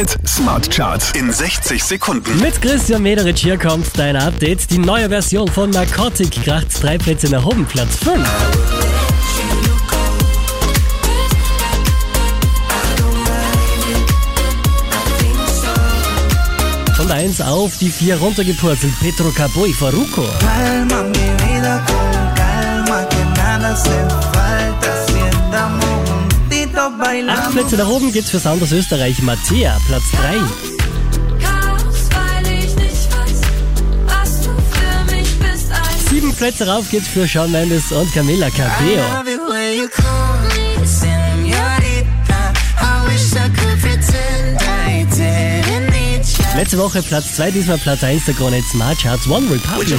Hit Smart Charts in 60 Sekunden. Mit Christian Mederich hier kommt dein Update. Die neue Version von Narcotic kracht drei Plätze nach oben, Platz 5. Von 1 auf die 4 runtergepurzelt, Petro Caboi Faruko. Calma mi vida con calma, que nada estamos juntitos Acht. Plätze nach oben geht's für Sanders Österreich, Mattea, Platz 3. Chaos, weil ich nicht weiß, was du für mich bist. Ein Sieben Plätze rauf geht's für Shawn Mendes und Camila Cabello. Letzte Woche Platz 2, diesmal Platz 1 der Krone Smart Charts One Republic.